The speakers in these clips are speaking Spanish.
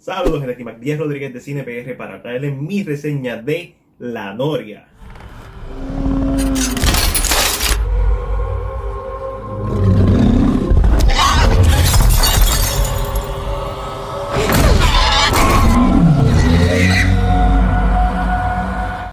Saludos, aquí Mac 10 Rodríguez de Cine PR para traerles mi reseña de La Noria.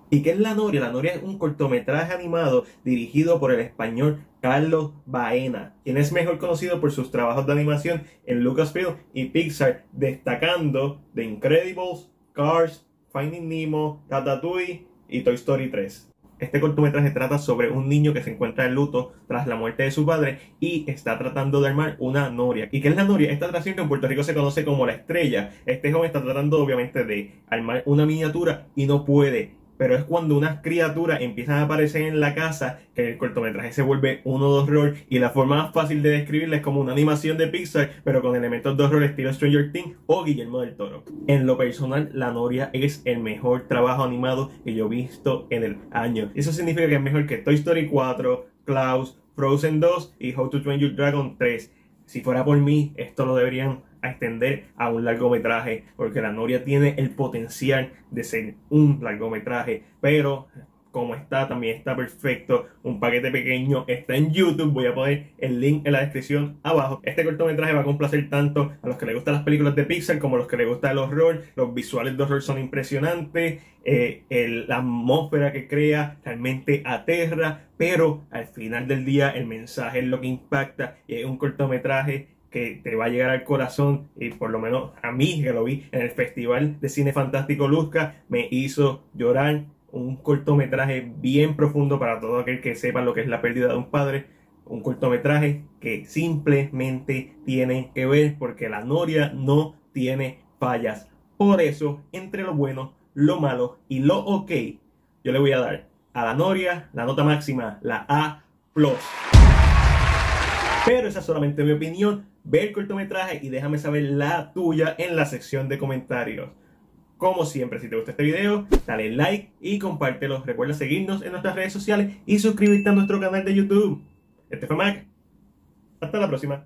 ¿Y qué es La Noria? La Noria es un cortometraje animado dirigido por el español Carlos Baena, quien es mejor conocido por sus trabajos de animación en Lucasfilm y Pixar, destacando The Incredibles, Cars, Finding Nemo, Ratatouille y Toy Story 3. Este cortometraje trata sobre un niño que se encuentra en luto tras la muerte de su padre y está tratando de armar una noria. ¿Y qué es la noria? Esta atracción que en Puerto Rico se conoce como la estrella. Este joven está tratando obviamente de armar una miniatura y no puede pero es cuando unas criaturas empiezan a aparecer en la casa que el cortometraje se vuelve uno de horror y la forma más fácil de describirla es como una animación de Pixar pero con elementos de horror estilo Stranger Things o Guillermo del Toro. En lo personal, La Noria es el mejor trabajo animado que yo he visto en el año. Eso significa que es mejor que Toy Story 4, Klaus, Frozen 2 y How to Train Your Dragon 3. Si fuera por mí, esto lo deberían a extender a un largometraje, porque La Noria tiene el potencial de ser un largometraje, pero como está, también está perfecto. Un paquete pequeño está en YouTube. Voy a poner el link en la descripción abajo. Este cortometraje va a complacer tanto a los que les gustan las películas de Pixar como a los que les gusta el horror. Los visuales de horror son impresionantes. Eh, la atmósfera que crea realmente aterra. Pero al final del día el mensaje es lo que impacta. Y es un cortometraje que te va a llegar al corazón y por lo menos a mí que lo vi en el Festival de Cine Fantástico Luzca me hizo llorar un cortometraje bien profundo para todo aquel que sepa lo que es la pérdida de un padre. Un cortometraje que simplemente tiene que ver porque la Noria no tiene fallas. Por eso entre lo bueno lo malo y lo ok yo le voy a dar a la Noria la nota máxima la A plus pero esa es solamente mi opinión. Ve el cortometraje y déjame saber la tuya en la sección de comentarios. Como siempre, si te gusta este video, dale like y compártelo. Recuerda seguirnos en nuestras redes sociales y suscribirte a nuestro canal de YouTube. Este fue Mac. Hasta la próxima.